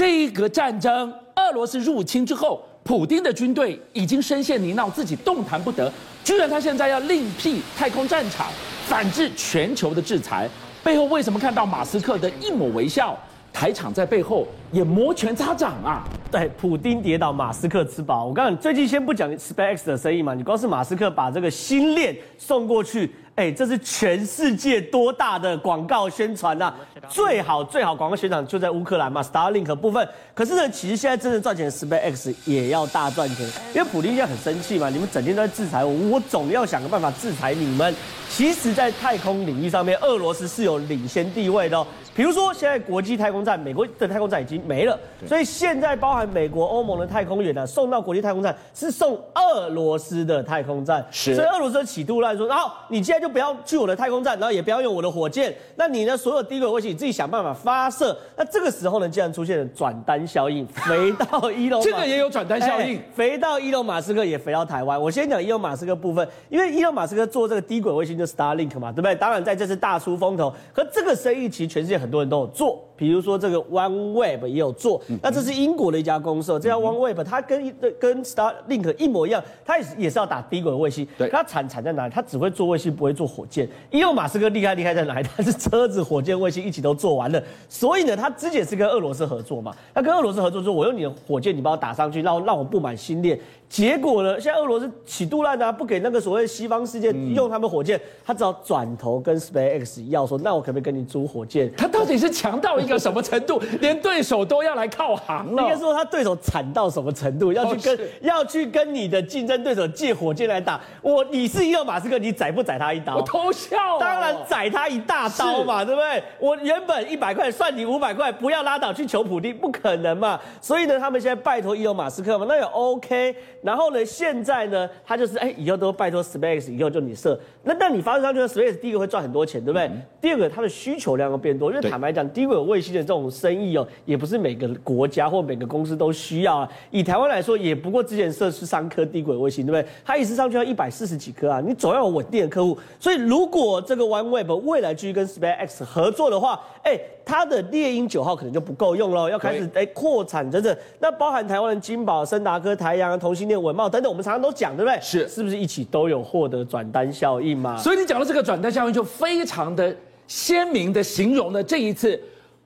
这一个战争，俄罗斯入侵之后，普丁的军队已经深陷泥淖，自己动弹不得。居然他现在要另辟太空战场，反制全球的制裁。背后为什么看到马斯克的一抹微笑？台厂在背后也摩拳擦掌啊！对，普丁跌倒，马斯克吃饱。我告诉你，最近先不讲 SpaceX 的生意嘛，你光是马斯克把这个星链送过去。哎，这是全世界多大的广告宣传呐、啊！最好最好广告宣传就在乌克兰嘛，Starlink 部分。可是呢，其实现在真正赚钱的 SpaceX 也要大赚钱，因为普京现在很生气嘛，你们整天都在制裁我，我总要想个办法制裁你们。其实，在太空领域上面，俄罗斯是有领先地位的哦。比如说，现在国际太空站，美国的太空站已经没了，所以现在包含美国、欧盟的太空员呢，送到国际太空站是送俄罗斯的太空站。是，所以俄罗斯的企图来说，然后你现在就不要去我的太空站，然后也不要用我的火箭，那你呢，所有低轨卫星你自己想办法发射。那这个时候呢，竟然出现了转单效应，肥到伊隆，这个也有转单效应，欸，肥到伊隆马斯克也肥到台湾。我先讲伊隆马斯克部分，因为伊隆马斯克做这个低轨卫星就 Starlink 嘛，对不对？当然在这次大出风头，可这个生意其实全世界很多人都有做。比如说这个 OneWeb 也有做，那这是英国的一家公司，这家 OneWeb 它跟跟 Starlink 一模一样，它也是也是要打低轨卫星，对，它产产在哪里？它只会做卫星，不会做火箭。伊隆马斯克厉害厉害在哪里？他是车子、火箭、卫星一起都做完了，所以呢，他之前是跟俄罗斯合作嘛，他跟俄罗斯合作说，我用你的火箭，你帮我打上去，让让我布满星链。结果呢？现在俄罗斯起杜烂啊，不给那个所谓西方世界用他们火箭，他只好转头跟 SpaceX 要说，那我可不可以跟你租火箭？他到底是强到一个什么程度，连对手都要来靠行了？应该说他对手惨到什么程度，要去跟、哦、要去跟你的竞争对手借火箭来打我？你是伊隆马斯克，你宰不宰他一刀？我偷笑、哦，当然宰他一大刀嘛，对不对？我原本一百块算你五百块，不要拉倒去求普丁，不可能嘛。所以呢，他们现在拜托伊隆马斯克嘛，那也 OK。然后呢，现在呢，他就是哎，以后都拜托 Space，以后就你设。那那你发射上去，Space 第一个会赚很多钱，对不对？嗯、第二个，它的需求量要变多，因为坦白讲，低轨卫星的这种生意哦，也不是每个国家或每个公司都需要啊。以台湾来说，也不过之前设是三颗低轨卫星，对不对？它一次上去要一百四十几颗啊，你总要有稳定的客户。所以如果这个 OneWeb 未来继续跟 SpaceX 合作的话，哎，它的猎鹰九号可能就不够用了，要开始哎扩产等等。那包含台湾的金宝、森达科、台阳、同性恋、文茂等等，我们常常都讲，对不对？是，是不是一起都有获得转单效应嘛？所以你讲到这个转单效应，就非常的鲜明的形容了这一次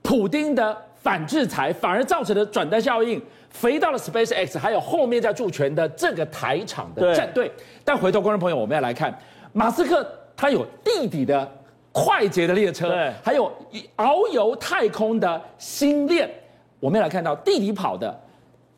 普丁的反制裁，反而造成的转单效应，肥到了 SpaceX，还有后面在助拳的这个台场的战队。但回头观众朋友，我们要来看马斯克，他有地底的快捷的列车，对，还有遨游太空的星链，我们要来看到地底跑的。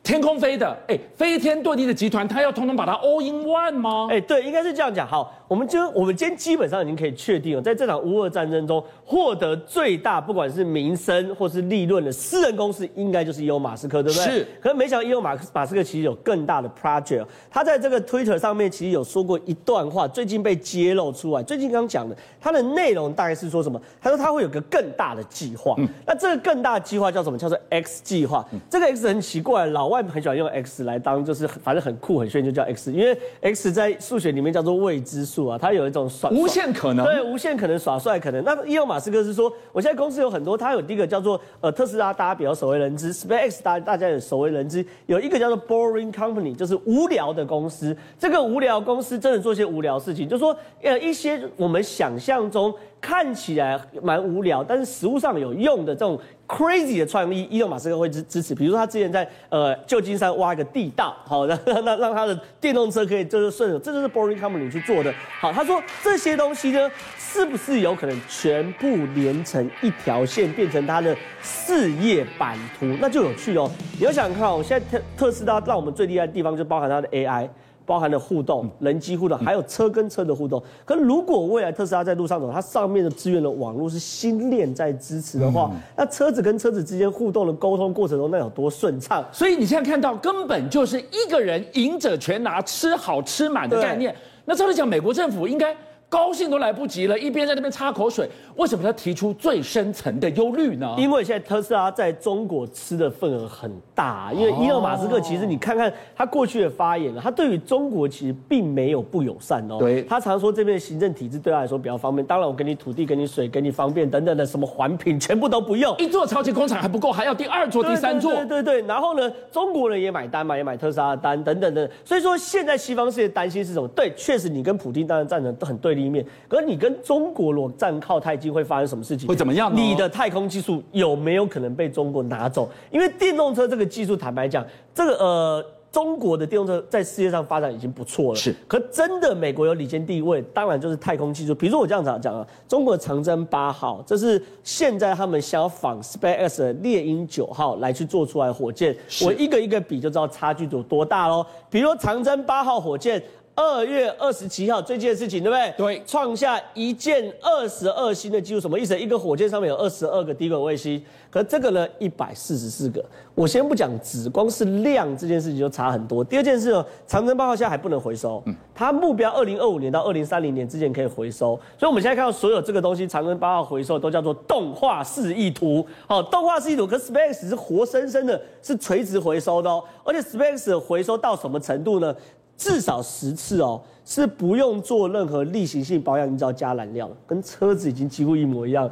天空飞的，哎、欸，飞天遁地的集团，他要通通把它 all in one 吗？哎、欸，对，应该是这样讲。好，我们就我们今天基本上已经可以确定了，在这场乌俄战争中获得最大不管是名声或是利润的私人公司，应该就是伊隆马斯克，对不对？是。可是没想到伊隆马马斯克其实有更大的 project，他在这个 Twitter 上面其实有说过一段话，最近被揭露出来。最近刚讲的，他的内容大概是说什么？他说他会有个更大的计划。嗯。那这个更大的计划叫什么？叫做 X 计划。嗯。这个 X 很奇怪，老外。很喜欢用 X 来当，就是反正很酷很炫，就叫 X。因为 X 在数学里面叫做未知数啊，它有一种耍无限可能，对，无限可能耍帅可能。那伊隆马斯克是说，我现在公司有很多，他有第一个叫做呃特斯拉，大家比较熟为人知；SpaceX 大大家也熟为人知。有一个叫做 Boring Company，就是无聊的公司。这个无聊公司真的做些无聊事情，就是说呃一些我们想象中。看起来蛮无聊，但是实物上有用的这种 crazy 的创意，伊隆马斯克会支支持。比如说他之前在呃旧金山挖一个地道，好，让 让让他的电动车可以就是顺手，这就是 Boring Company 去做的。好，他说这些东西呢，是不是有可能全部连成一条线，变成他的事业版图？那就有趣哦。你要想看，我现在特特斯拉让我们最厉害的地方就包含它的 AI。包含了互动、人机互动，还有车跟车的互动。可如果未来特斯拉在路上走，它上面的资源的网络是新链在支持的话，那车子跟车子之间互动的沟通过程中，那有多顺畅？所以你现在看到，根本就是一个人赢者全拿，吃好吃满的概念。那照理讲，美国政府应该高兴都来不及了，一边在那边擦口水。为什么他提出最深层的忧虑呢？因为现在特斯拉在中国吃的份额很大，因为伊尔马斯克其实你看看他过去的发言，他对于中国其实并没有不友善哦。对，他常说这边的行政体制对他来说比较方便，当然我给你土地、给你水、给你方便等等的什么环评全部都不用，一座超级工厂还不够，还要第二座、第三座。对对对，对。然后呢，中国人也买单嘛，也买特斯拉的单等等等。所以说现在西方世界担心是什么？对，确实你跟普京当然站成很对立面，可是你。跟中国如果站靠太近，会发生什么事情？会怎么样？你的太空技术有没有可能被中国拿走？因为电动车这个技术，坦白讲，这个呃，中国的电动车在世界上发展已经不错了。是，可真的美国有领先地位，当然就是太空技术。比如说我这样子讲啊，中国的长征八号，这是现在他们想要仿 SpaceX 的猎鹰九号来去做出来火箭。我一个一个比就知道差距有多大喽。比如说长征八号火箭。二月二十七号，最近的事情，对不对？对，创下一箭二十二星的记录，什么意思？一个火箭上面有二十二个低轨卫星，可这个呢，一百四十四个。我先不讲值，光是量这件事情就差很多。第二件事呢，长征八号现在还不能回收，嗯，它目标二零二五年到二零三零年之间可以回收，所以我们现在看到所有这个东西，长征八号回收都叫做动画示意图。好，动画示意图，可是 SpaceX 是活生生的，是垂直回收的哦，而且 SpaceX 回收到什么程度呢？至少十次哦，是不用做任何例行性保养，你只要加燃料，跟车子已经几乎一模一样。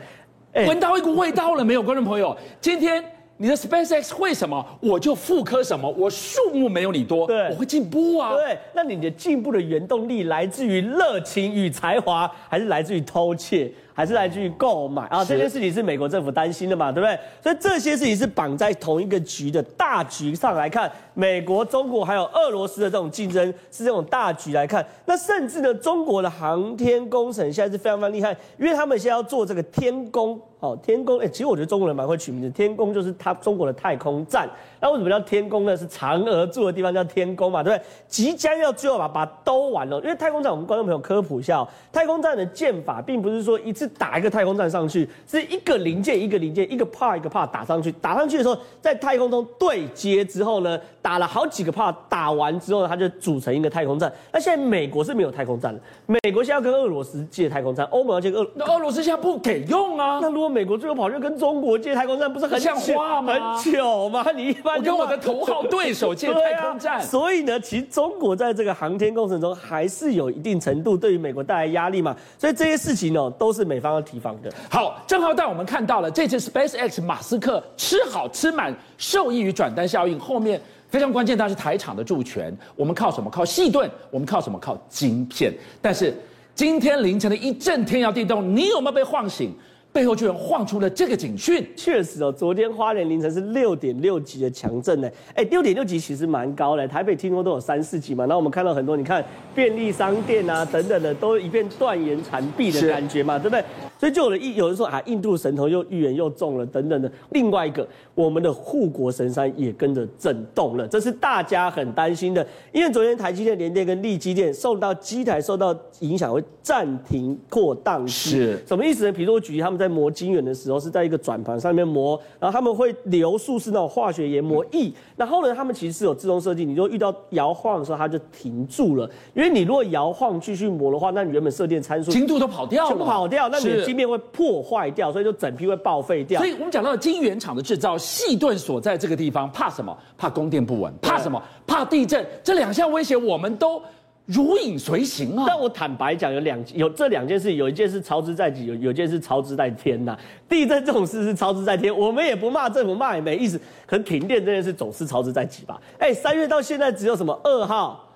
哎，闻到一股味道了没有，观众朋友？今天你的 SpaceX 会什么，我就复刻什么。我数目没有你多，对，我会进步啊。对，那你的进步的原动力来自于热情与才华，还是来自于偷窃？还是来自于购买啊，这件事情是美国政府担心的嘛，对不对？所以这些事情是绑在同一个局的大局上来看，美国、中国还有俄罗斯的这种竞争是这种大局来看。那甚至呢，中国的航天工程现在是非常非常厉害，因为他们现在要做这个天宫，哦，天宫，哎，其实我觉得中国人蛮会取名字，天宫就是他中国的太空站。那为什么叫天宫呢？是嫦娥住的地方叫天宫嘛，对不对？即将要最后把把它兜完了，因为太空站，我们观众朋友科普一下哦，太空站的建法并不是说一次。打一个太空站上去，是一个零件一个零件，一个 part 一个 part 打上去。打上去的时候，在太空中对接之后呢，打了好几个 part，打完之后呢，它就组成一个太空站。那现在美国是没有太空站的，美国现在要跟俄罗斯借太空站，欧盟要借俄，那俄罗斯现在不给用啊。那如果美国最后跑去跟中国借太空站，不是很像话吗？很久吗？你一般我跟我的头号 对手借太空站，啊，所以呢，其实中国在这个航天工程中还是有一定程度对于美国带来压力嘛。所以这些事情呢，都是美方要提防的。好，正好带我们看到了这次 SpaceX 马斯克吃好吃满，受益于转单效应。后面非常关键，它是台厂的助权。我们靠什么？靠细盾。我们靠什么？靠晶片。但是今天凌晨的一阵天摇地动，你有没有被晃醒？背后居然晃出了这个警讯。确实哦，昨天花莲凌晨是六点六级的强震呢。哎，六点六级其实蛮高的，台北听说都有三四级嘛。那我们看到很多，你看便利商店啊等等的，都一片断垣残壁的感觉嘛，对不对？所以就有人一有人说啊，印度神童又预言又中了等等的。另外一个，我们的护国神山也跟着震动了，这是大家很担心的。因为昨天台积电、联电跟力积电受到机台受到影响，会暂停扩宕。是什么意思呢？比如说我举例，他们在磨晶圆的时候是在一个转盘上面磨，然后他们会流速是那种化学研磨液，然后呢，他们其实是有自动设计，你就遇到摇晃的时候，它就停住了。因为你如果摇晃继续磨的话，那你原本设定参数精度都跑掉了，全部跑掉，那你。晶面会破坏掉，所以就整批会报废掉。所以我们讲到了晶圆厂的制造，细盾所在这个地方，怕什么？怕供电不稳，怕什么？怕地震。这两项威胁我们都如影随形啊。但我坦白讲，有两有这两件事，有一件事操之在己，有有一件事操之在天呐。地震这种事是操之在天，我们也不骂政府，骂也没意思。可是停电这件事总是操之在己吧？哎，三月到现在只有什么二号、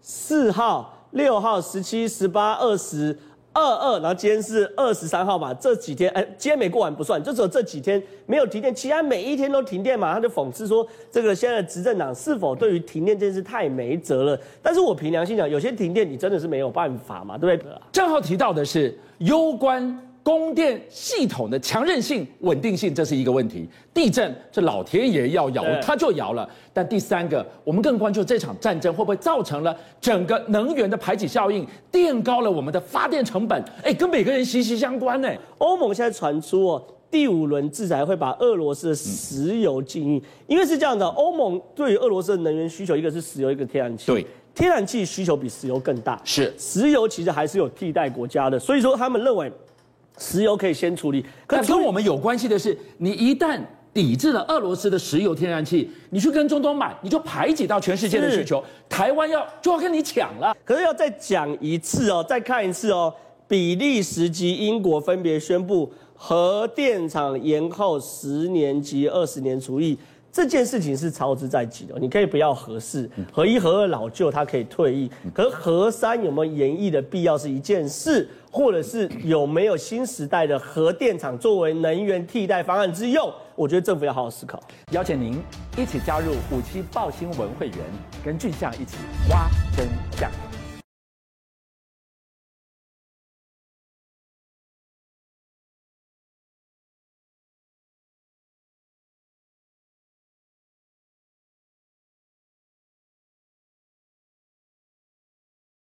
四号、六号、十七、十八、二十。二二，然后今天是二十三号嘛，这几天，哎，今天没过完不算，就只有这几天没有停电，其他每一天都停电嘛。他就讽刺说，这个现在的执政党是否对于停电这件事太没辙了？但是我凭良心讲，有些停电你真的是没有办法嘛，对不对？正好提到的是攸关。供电系统的强韧性、稳定性，这是一个问题。地震，这老天爷要摇，它就摇了。但第三个，我们更关注这场战争会不会造成了整个能源的排挤效应，垫高了我们的发电成本？哎，跟每个人息息相关呢。欧盟现在传出哦，第五轮制裁会把俄罗斯的石油禁运，因为是这样的，欧盟对于俄罗斯的能源需求，一个是石油，一个天然气。对。天然气需求比石油更大，是石油其实还是有替代国家的，所以说他们认为石油可以先处理。可跟我们有关系的是，你一旦抵制了俄罗斯的石油、天然气，你去跟中东买，你就排挤到全世界的需求，台湾要就要跟你抢了。可是要再讲一次哦，再看一次哦，比利时及英国分别宣布核电厂延后十年及二十年除役。这件事情是操之在即的，你可以不要核四、核一、核二老旧，它可以退役。可是核三有没有延役的必要是一件事，或者是有没有新时代的核电厂作为能源替代方案之用？我觉得政府要好好思考。邀请您一起加入五七报新闻会员，跟俊相一起挖真相。